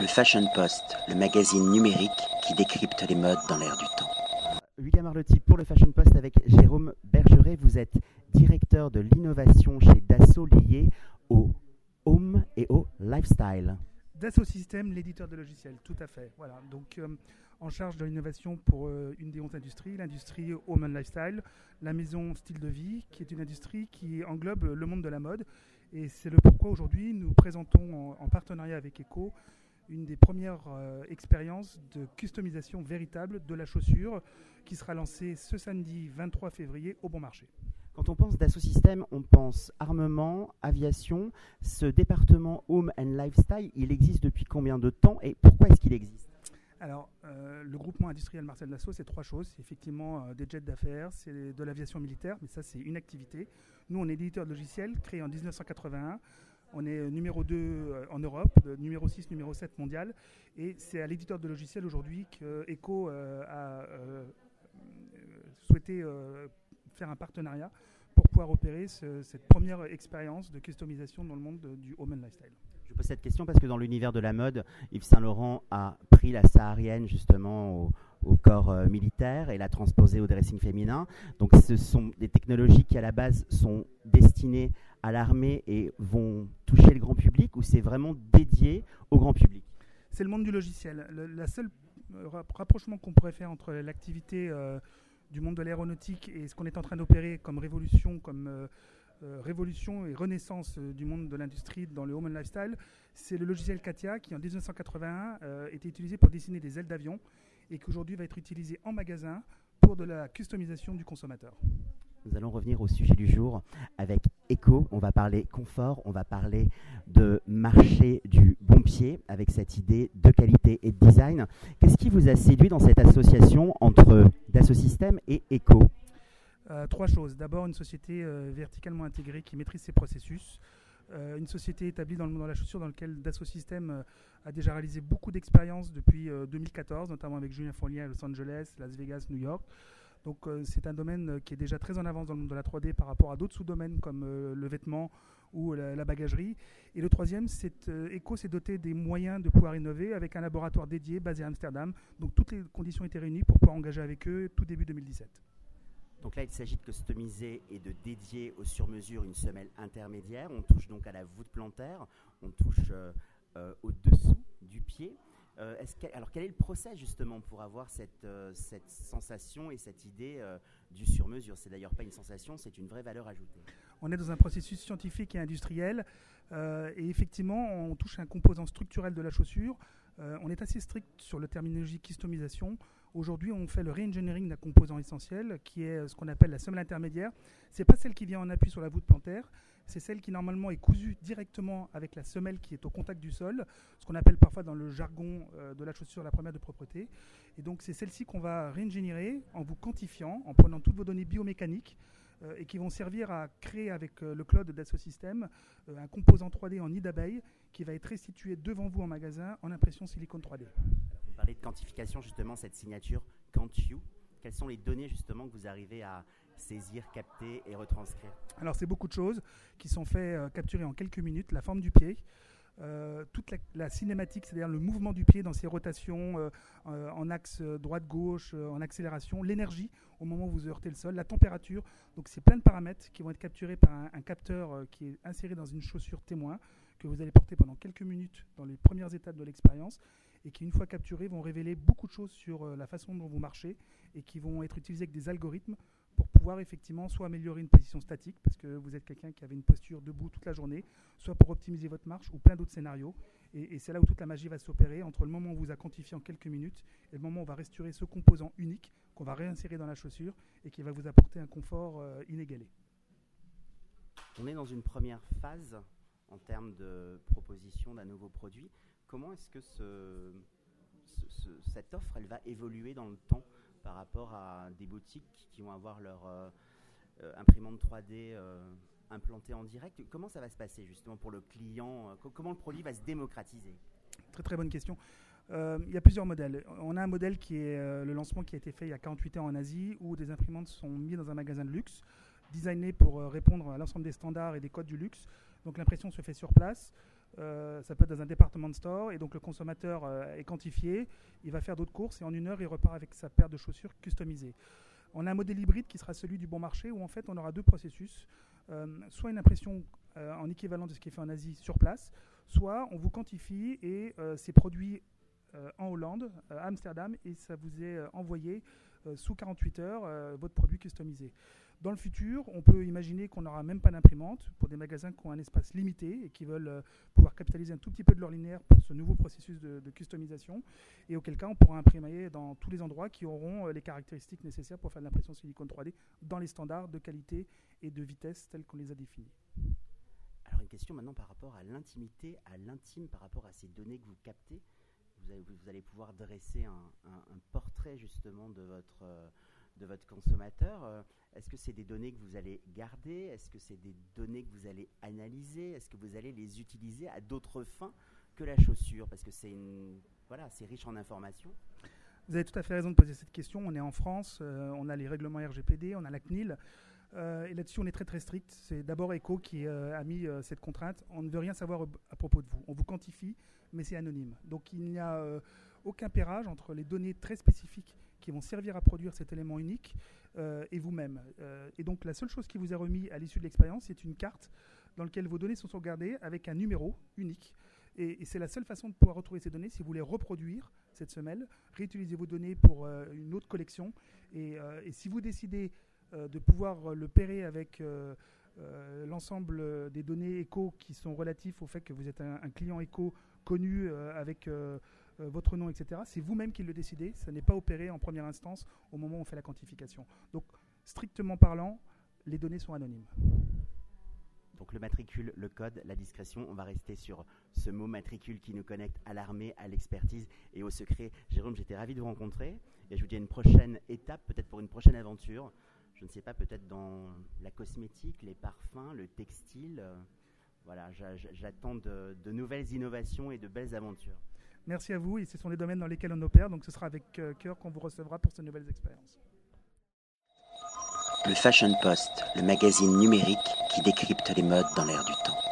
Le Fashion Post, le magazine numérique qui décrypte les modes dans l'air du temps. William Arlotti pour le Fashion Post avec Jérôme Bergeret. Vous êtes directeur de l'innovation chez Dassault lié au home et au lifestyle. Dassault Systèmes, l'éditeur de logiciels, tout à fait. Voilà. Donc, euh, en charge de l'innovation pour euh, une des 11 industries, l'industrie Home and Lifestyle, la maison Style de Vie, qui est une industrie qui englobe le monde de la mode. Et c'est le pourquoi aujourd'hui nous présentons en, partenariat avec ECO une des premières euh, expériences de customisation véritable de la chaussure qui sera lancée ce samedi 23 février au bon marché. Quand on pense Dassault Systèmes, on pense armement, aviation. Ce département Home and Lifestyle, il existe depuis combien de temps et pourquoi est-ce qu'il existe? Alors, euh, le groupement industriel Marcel Dassault, c'est trois choses. C'est effectivement euh, des jets d'affaires, c'est de l'aviation militaire, mais ça, c'est une activité. Nous, on est éditeur de logiciels créé en 1981. On est euh, numéro 2 en Europe, numéro 6, numéro 7 mondial. Et c'est à l'éditeur de logiciels aujourd'hui qu'ECO a souhaité faire un partenariat pour pouvoir opérer cette première expérience de customisation dans le monde du home and lifestyle. Je pose cette question parce que dans l'univers de la mode, Yves Saint Laurent a pris la saharienne justement au, corps euh, militaire et l'a transposée au dressing féminin. Donc ce sont des technologies qui à la base sont destinées à l'armée et vont toucher le grand public ou c'est vraiment dédié au grand public C'est le monde du logiciel. Le la seule euh, rapprochement qu'on pourrait faire entre l'activité euh, du monde de l'aéronautique et ce qu'on est en train d'opérer comme révolution, comme euh, révolution et renaissance du monde de l'industrie dans le home and lifestyle, c'est le logiciel Katia qui en 1981 euh, était utilisé pour dessiner des ailes d'avion et qui aujourd'hui va être utilisé en magasin pour de la customisation du consommateur. Nous allons revenir au sujet du jour avec Eco. On va parler confort, on va parler de marché du bon pied avec cette idée de qualité et de design. Qu'est-ce qui vous a séduit dans cette association entre Dassault Systèmes et Eco euh, trois choses. D'abord, une société euh, verticalement intégrée qui maîtrise ses processus. Euh, une société établie dans le monde de la chaussure dans laquelle Dassault Systèmes a déjà réalisé beaucoup d'expériences depuis 2014, notamment avec Julien Fournier à Los Angeles, Las Vegas, New York. Donc c'est un domaine qui est déjà très en avance dans le monde de la 3D par rapport à d'autres sous-domaines comme le vêtement ou la, bagagerie. Et le troisième, c'est Eco s'est doté des moyens de pouvoir innover avec un laboratoire dédié basé à Amsterdam. Donc toutes les conditions étaient réunies pour pouvoir engager avec eux tout début 2017. Donc là, il s'agit de customiser et de dédier au sur-mesure une semelle intermédiaire. On touche donc à la voûte plantaire, on touche euh, euh, au-dessous du pied. Euh, alors quel est le procès justement pour avoir cette, cette sensation et cette idée du sur-mesure? C'est d'ailleurs pas une sensation, c'est une vraie valeur ajoutée. On est dans un processus scientifique et industriel et effectivement on touche à un composant structurel de la chaussure. on est assez strict sur le terminologie customisation. Aujourd'hui, on fait le re-engineering d'un composant essentiel qui est ce qu'on appelle la semelle intermédiaire. Ce n'est pas celle qui vient en appui sur la voûte plantaire, c'est celle qui normalement est cousue directement avec la semelle qui est au contact du sol, ce qu'on appelle parfois dans le jargon euh, de la chaussure la première de propreté. Et donc c'est celle-ci qu'on va réingénierer en vous quantifiant, en prenant toutes vos données biomécaniques euh, et qui vont servir à créer avec euh, le cloud Dassault Systèmes un composant 3D en nid d'abeille qui va être restitué devant vous en magasin en impression silicone 3D parler de quantification, justement, cette signature QuantU. Quelles sont les données, justement, que vous arrivez à saisir, capter et retranscrire? Alors, c'est beaucoup de choses qui sont faites euh, capturer en quelques minutes. La forme du pied, euh, toute la, cinématique, c'est-à-dire le mouvement du pied dans ses rotations euh, en axe droite-gauche, en accélération, l'énergie au moment où vous heurtez le sol, la température. Donc c'est plein de paramètres qui vont être capturés par un capteur qui est inséré dans une chaussure témoin que vous allez porter pendant quelques minutes dans les premières étapes de l'expérience et qui, une fois capturés, vont révéler beaucoup de choses sur euh, la façon dont vous marchez et qui vont être utilisés avec des algorithmes pour pouvoir effectivement soit améliorer une position statique parce que vous êtes quelqu'un qui avait une posture debout toute la journée, soit pour optimiser votre marche ou plein d'autres scénarios. Et, c'est là où toute la magie va s'opérer entre le moment où on vous a quantifié en quelques minutes et le moment où on va restaurer ce composant unique qu'on va réinsérer dans la chaussure et qui va vous apporter un confort euh, inégalé. On est dans une première phase en termes de proposition d'un nouveau produit. Comment est-ce que ce, cette offre elle va évoluer dans le temps? Par rapport à des boutiques qui vont avoir leur euh, euh, imprimante 3D euh, implantée en direct Comment ça va se passer justement pour le client Comment le produit va se démocratiser? Très très bonne question. il y a plusieurs modèles. On a un modèle qui est le lancement qui a été fait il y a 48 ans en Asie, où des imprimantes sont mises dans un magasin de luxe, designées pour répondre à l'ensemble des standards et des codes du luxe. Donc l'impression se fait sur place. Euh, ça peut être dans un département de store et donc le consommateur euh, est quantifié, il va faire d'autres courses et en une heure il repart avec sa paire de chaussures customisée. On a un modèle hybride qui sera celui du bon marché où en fait on aura deux processus, euh, soit une impression en équivalent de ce qui est fait en Asie sur place, soit on vous quantifie et c'est produit en Hollande, à Amsterdam et ça vous est envoyé sous 48 heures votre produit customisé. Dans le futur, on peut imaginer qu'on n'aura même pas d'imprimante pour des magasins qui ont un espace limité et qui veulent euh, pouvoir capitaliser un tout petit peu de leur linéaire pour ce nouveau processus de, customisation. Et auquel cas, on pourra imprimer dans tous les endroits qui auront euh, les caractéristiques nécessaires pour faire de l'impression silicone 3D dans les standards de qualité et de vitesse tels qu'on les a définis. Alors une question maintenant par rapport à l'intimité, à l'intime, par rapport à ces données que vous captez. Vous allez, pouvoir dresser un, portrait justement de votre... Euh, de votre consommateur. Euh, est-ce que c'est des données que vous allez garder? Est-ce que c'est des données que vous allez analyser? Est-ce que vous allez les utiliser à d'autres fins que la chaussure? Parce que c'est voilà, riche en informations. Vous avez tout à fait raison de poser cette question. On est en France, euh, on a les règlements RGPD, on a la CNIL. Euh, et là-dessus, on est très très strict. C'est d'abord ECO qui a mis cette contrainte. On ne veut rien savoir à propos de vous. On vous quantifie, mais c'est anonyme. Donc il n'y a aucun pérage entre les données très spécifiques qui vont servir à produire cet élément unique euh, et vous-même. Euh, et donc la seule chose qui vous est remis à l'issue de l'expérience, c'est une carte dans laquelle vos données sont sauvegardées avec un numéro unique. Et, c'est la seule façon de pouvoir retrouver ces données si vous voulez reproduire cette semelle, réutiliser vos données pour euh, une autre collection. Et, si vous décidez de pouvoir le pairer avec l'ensemble des données éco qui sont relatifs au fait que vous êtes un, un client éco connu avec euh, votre nom, etc. C'est vous-même qui le décidez. Ça n'est pas opéré en première instance au moment où on fait la quantification. Donc, strictement parlant, les données sont anonymes. Donc le matricule, le code, la discrétion, on va rester sur ce mot matricule qui nous connecte à l'armée, à l'expertise et au secret. Jérôme, j'étais ravi de vous rencontrer et je vous dis à une prochaine étape, peut-être pour une prochaine aventure. Je ne sais pas, peut-être dans la cosmétique, les parfums, le textile. voilà, j'attends de nouvelles innovations et de belles aventures. Merci à vous et ce sont les domaines dans lesquels on opère, donc ce sera avec euh, cœur qu'on vous recevra pour ces nouvelles expériences. Le Fashion Post, le magazine numérique qui décrypte les modes dans l'air du temps.